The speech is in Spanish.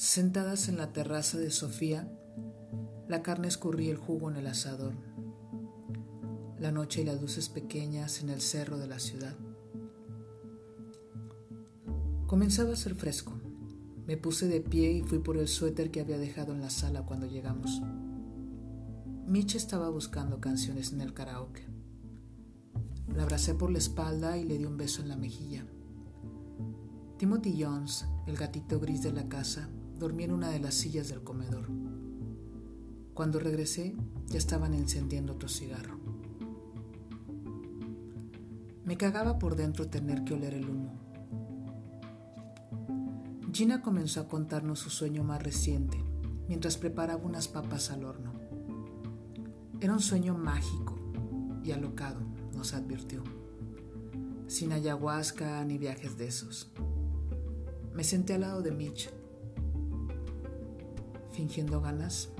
Sentadas en la terraza de Sofía, la carne escurría el jugo en el asador. La noche y las luces pequeñas en el cerro de la ciudad. Comenzaba a ser fresco. Me puse de pie y fui por el suéter que había dejado en la sala cuando llegamos. Mitch estaba buscando canciones en el karaoke. La abracé por la espalda y le di un beso en la mejilla. Timothy Jones, el gatito gris de la casa, dormía en una de las sillas del comedor. Cuando regresé, ya estaban encendiendo otro cigarro. Me cagaba por dentro tener que oler el humo. Gina comenzó a contarnos su sueño más reciente mientras preparaba unas papas al horno. Era un sueño mágico y alocado, nos advirtió. Sin ayahuasca ni viajes de esos. Me senté al lado de Mitch, fingiendo ganas.